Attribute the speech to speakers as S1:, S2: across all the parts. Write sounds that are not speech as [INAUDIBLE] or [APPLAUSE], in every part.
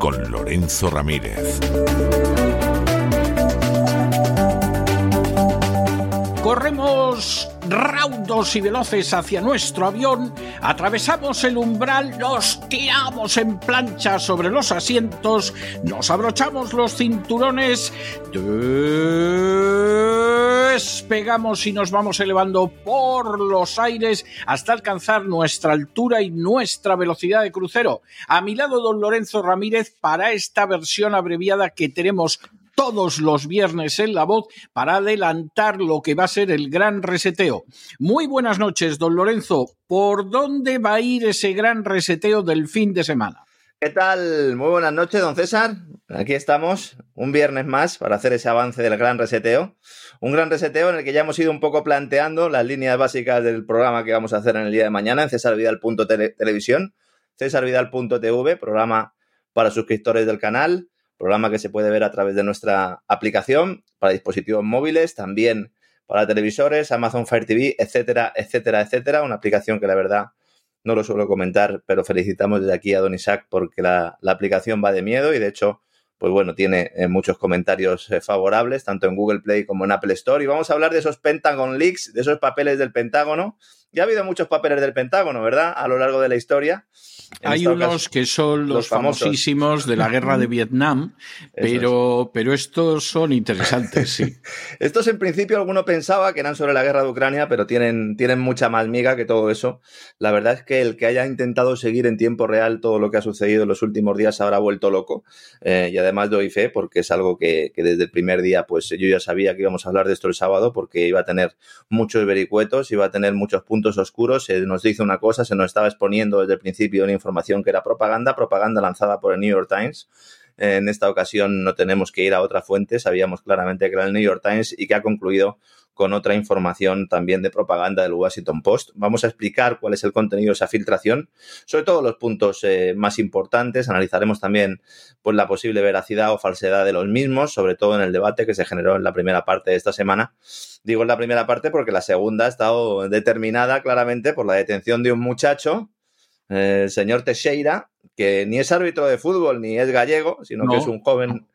S1: Con Lorenzo Ramírez.
S2: Corremos raudos y veloces hacia nuestro avión, atravesamos el umbral, nos tiramos en plancha sobre los asientos, nos abrochamos los cinturones, despegamos y nos vamos elevando por los aires hasta alcanzar nuestra altura y nuestra velocidad de crucero. A mi lado, don Lorenzo Ramírez, para esta versión abreviada que tenemos todos los viernes en La Voz para adelantar lo que va a ser el gran reseteo. Muy buenas noches, don Lorenzo. ¿Por dónde va a ir ese gran reseteo del fin de semana?
S3: ¿Qué tal? Muy buenas noches, don César. Aquí estamos, un viernes más para hacer ese avance del gran reseteo. Un gran reseteo en el que ya hemos ido un poco planteando las líneas básicas del programa que vamos a hacer en el día de mañana en cesarvidal.televisión, cesarvidal.tv, programa para suscriptores del canal programa que se puede ver a través de nuestra aplicación para dispositivos móviles, también para televisores, Amazon Fire TV, etcétera, etcétera, etcétera. Una aplicación que la verdad no lo suelo comentar, pero felicitamos desde aquí a Don Isaac porque la, aplicación va de miedo y de hecho, pues bueno, tiene eh, muchos comentarios eh, favorables, tanto en Google Play como en Apple Store. Y vamos a hablar de esos Pentagon Leaks, de esos papeles del Pentágono. Ya ha habido muchos papeles del Pentágono, ¿verdad? A lo largo de la historia.
S2: Hay unos que son los, famosísimos de la guerra de [LAUGHS] Vietnam, pero, pero estos son interesantes, sí. [LAUGHS]
S3: estos en principio alguno pensaba que eran sobre la guerra de Ucrania, pero tienen, tienen mucha más miga que todo eso. La verdad es que el que haya intentado seguir en tiempo real todo lo que ha sucedido en los últimos días habrá vuelto loco. Eh, y además doy fe porque es algo que, que, desde el primer día, pues yo ya sabía que íbamos a hablar de esto el sábado porque iba a tener muchos vericuetos, iba a tener muchos puntos oscuros. Se nos dice una cosa, se nos estaba exponiendo desde el principio una información que era propaganda, propaganda lanzada por el New York Times. En esta ocasión no tenemos que ir a otra fuente, sabíamos claramente que era el New York Times y que ha concluido con otra información también de propaganda del Washington Post. Vamos a explicar cuál es el contenido de esa filtración, sobre todo los puntos eh, más importantes. Analizaremos también pues, la posible veracidad o falsedad de los mismos, sobre todo en el debate que se generó en la primera parte de esta semana. Digo en la primera parte porque la segunda ha estado determinada claramente por la detención de un muchacho el señor Teixeira, que ni es árbitro de fútbol ni es gallego, sino que es un joven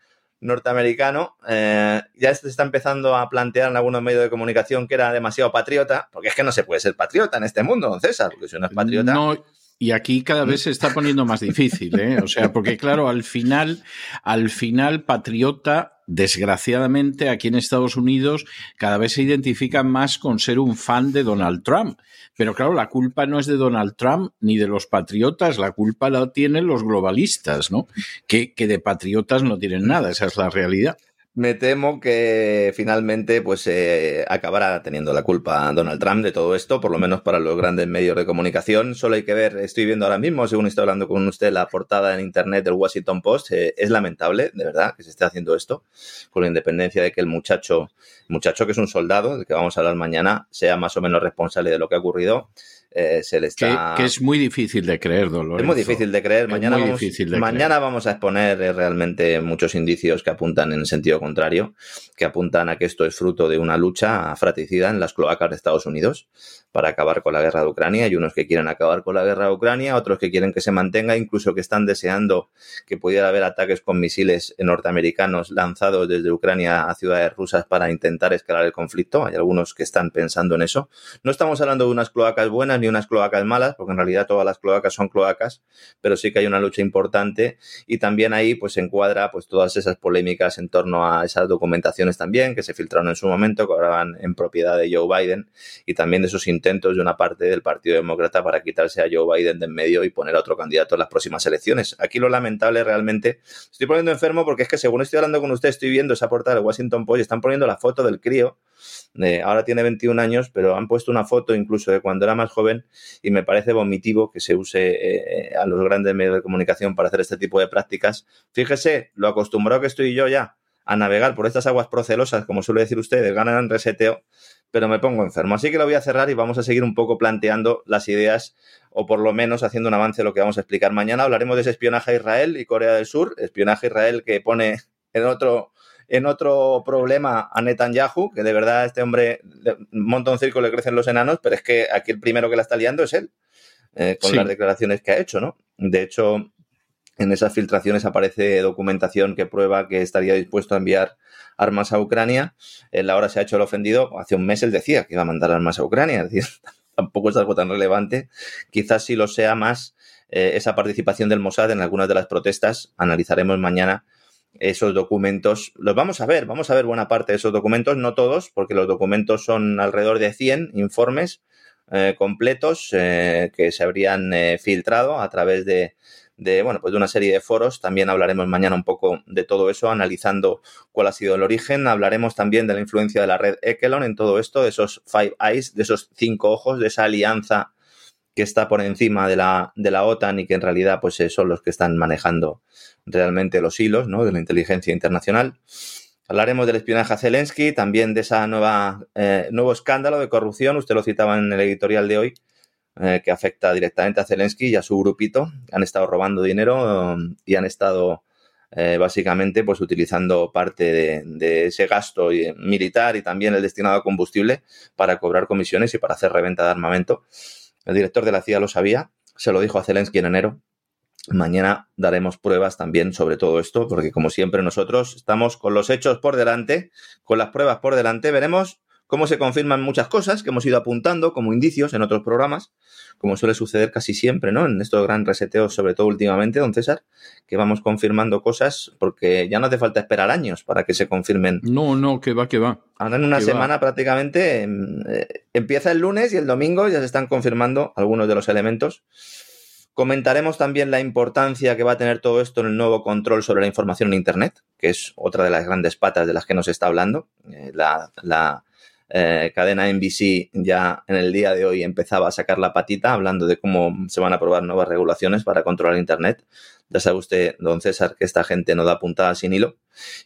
S3: norteamericano, eh, ya se está empezando a plantear en algunos medios de comunicación que era demasiado patriota, porque es que no se puede ser patriota en este mundo, don César, porque si uno es patriota...
S2: No. Y aquí cada vez se está poniendo más difícil, ¿eh? O sea, porque claro, al final, al final, patriota desgraciadamente aquí en Estados Unidos cada vez se identifican más con ser un fan de Donald Trump. Pero claro, la culpa no es de Donald Trump ni de los patriotas, la culpa la tienen los globalistas, ¿no? Que, que de patriotas no tienen nada, esa es la realidad
S3: me temo que finalmente pues eh, acabará teniendo la culpa Donald Trump de todo esto, por lo menos para los grandes medios de comunicación. Solo hay que ver, estoy viendo ahora mismo, según estoy hablando con usted, la portada en internet del Washington Post. Eh, es lamentable, de verdad, que se esté haciendo esto, con independencia de que el muchacho, muchacho que es un soldado, del que vamos a hablar mañana, sea más o menos responsable de lo que ha ocurrido. Eh, se le está...
S2: Que, es muy difícil de creer, Dolores.
S3: Es muy difícil de creer. Mañana, vamos, mañana vamos a exponer eh, realmente muchos indicios que apuntan en sentido contrario, que apuntan a que esto es fruto de una lucha fratricida en las cloacas de Estados Unidos para acabar con la guerra de Ucrania. Hay unos que quieren acabar con la guerra de Ucrania, otros que quieren que se mantenga, incluso que están deseando que pudiera haber ataques con misiles norteamericanos lanzados desde Ucrania a ciudades rusas para intentar escalar el conflicto. Hay algunos que están pensando en eso. No estamos hablando de unas cloacas buenas ni unas cloacas malas, porque en realidad todas las cloacas son cloacas, pero sí que hay una lucha importante y también ahí pues se encuadra pues todas esas polémicas en torno a esas documentaciones también que se filtraron en su momento, que ahora van en propiedad de Joe Biden y también de esos intentos de una parte del Partido Demócrata para quitarse a Joe Biden de en medio y poner a otro candidato en las próximas elecciones. Aquí lo lamentable realmente, estoy poniendo enfermo porque es que según estoy hablando con usted, estoy viendo esa portada del Washington Post y están poniendo la foto del crío ahora tiene 21 años, pero han puesto una foto incluso de cuando era más joven y me parece vomitivo que se use eh, a los grandes medios de comunicación para hacer este tipo de prácticas. Fíjese lo acostumbrado que estoy yo ya a navegar por estas aguas procelosas, como suele decir usted, ganan reseteo, pero me pongo enfermo. Así que lo voy a cerrar y vamos a seguir un poco planteando las ideas o por lo menos haciendo un avance lo que vamos a explicar mañana. Hablaremos de ese espionaje a Israel y Corea del Sur, espionaje a Israel que pone en otro en otro problema a Netanyahu, que de verdad este hombre monta un circo, le crecen los enanos, pero es que aquí el primero que la está liando es él, eh, con las declaraciones que ha hecho, ¿no? De hecho, en esas filtraciones aparece documentación que prueba que estaría dispuesto a enviar armas a Ucrania. Él ahora se ha hecho el ofendido. Hace un mes él decía que iba a mandar armas a Ucrania. Es decir, [LAUGHS] tampoco es algo tan relevante. Quizás sí lo sea más eh, esa participación del Mossad en algunas de las protestas. Analizaremos mañana esos documentos. Los vamos a ver, vamos a ver buena parte de esos documentos, no todos, porque los documentos son alrededor de 100 informes eh, completos eh, que se habrían eh, filtrado a través de, de, bueno, pues de una serie de foros. También hablaremos mañana un poco de todo eso, analizando cuál ha sido el origen. Hablaremos también de la influencia de la red Ekelon en todo esto, de esos Five Eyes, de esos cinco ojos, de esa alianza que está por encima de la, de la OTAN y que en realidad pues son los que están manejando realmente los hilos ¿no? de la inteligencia internacional. Hablaremos del espionaje a Zelensky, también de nueva eh, nuevo escándalo de corrupción, usted lo citaba en el editorial de hoy, eh, que afecta directamente a Zelensky y a su grupito. Han estado robando dinero y han estado eh, básicamente pues utilizando parte de ese gasto militar y también el destinado a combustible para cobrar comisiones y para hacer reventa de armamento. El director de la CIA lo sabía, se lo dijo a Zelensky en enero. Mañana daremos pruebas también sobre todo esto, porque como siempre nosotros estamos con los hechos por delante, con las pruebas por delante, veremos cómo se confirman muchas cosas que hemos ido apuntando como indicios en otros programas, como suele suceder casi siempre, ¿no? En estos gran reseteos, sobre todo últimamente, don César, que vamos confirmando cosas porque ya no hace falta esperar años para que se confirmen.
S2: No, no, que va, que va.
S3: Ahora en una semana prácticamente em, eh, empieza el lunes y el domingo ya se están confirmando algunos de los elementos Comentaremos también la importancia que va a tener todo esto en el nuevo control sobre la información en Internet, que es otra de las grandes patas de las que nos está hablando. Eh, la, eh, cadena NBC ya en el día de hoy empezaba a sacar la patita hablando de cómo se van a aprobar nuevas regulaciones para controlar Internet. Ya sabe usted, don César, que esta gente no da puntada sin hilo.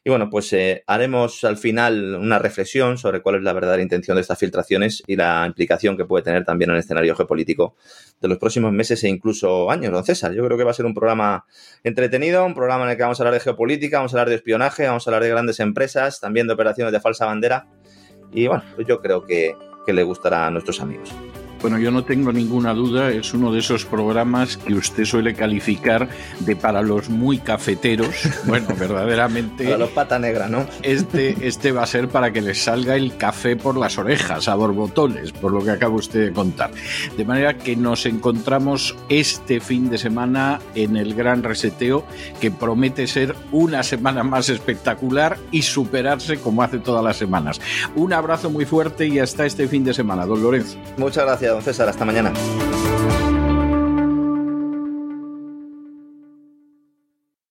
S3: Y bueno, pues eh, haremos al final una reflexión sobre cuál es la verdadera intención de estas filtraciones y la implicación que puede tener también en el escenario geopolítico de los próximos meses e incluso años, don César. Yo creo que va a ser un programa entretenido, un programa en el que vamos a hablar de geopolítica, vamos a hablar de espionaje, vamos a hablar de grandes empresas, también de operaciones de falsa bandera y bueno, pues yo creo que, que le gustará a nuestros amigos.
S2: Bueno, yo no tengo ninguna duda, es uno de esos programas que usted suele calificar de para los muy cafeteros. [LAUGHS] Bueno, verdaderamente.
S3: para los pata negra, ¿no?
S2: Este, [LAUGHS] este va a ser para que les salga el café por las orejas, a borbotones, por lo que acaba usted de contar. De manera que nos encontramos este fin de semana en el gran reseteo, que promete ser una semana más espectacular y superarse como hace todas las semanas. Un abrazo muy fuerte y hasta este fin de semana, don Lorenzo.
S3: Muchas gracias don César. Hasta mañana.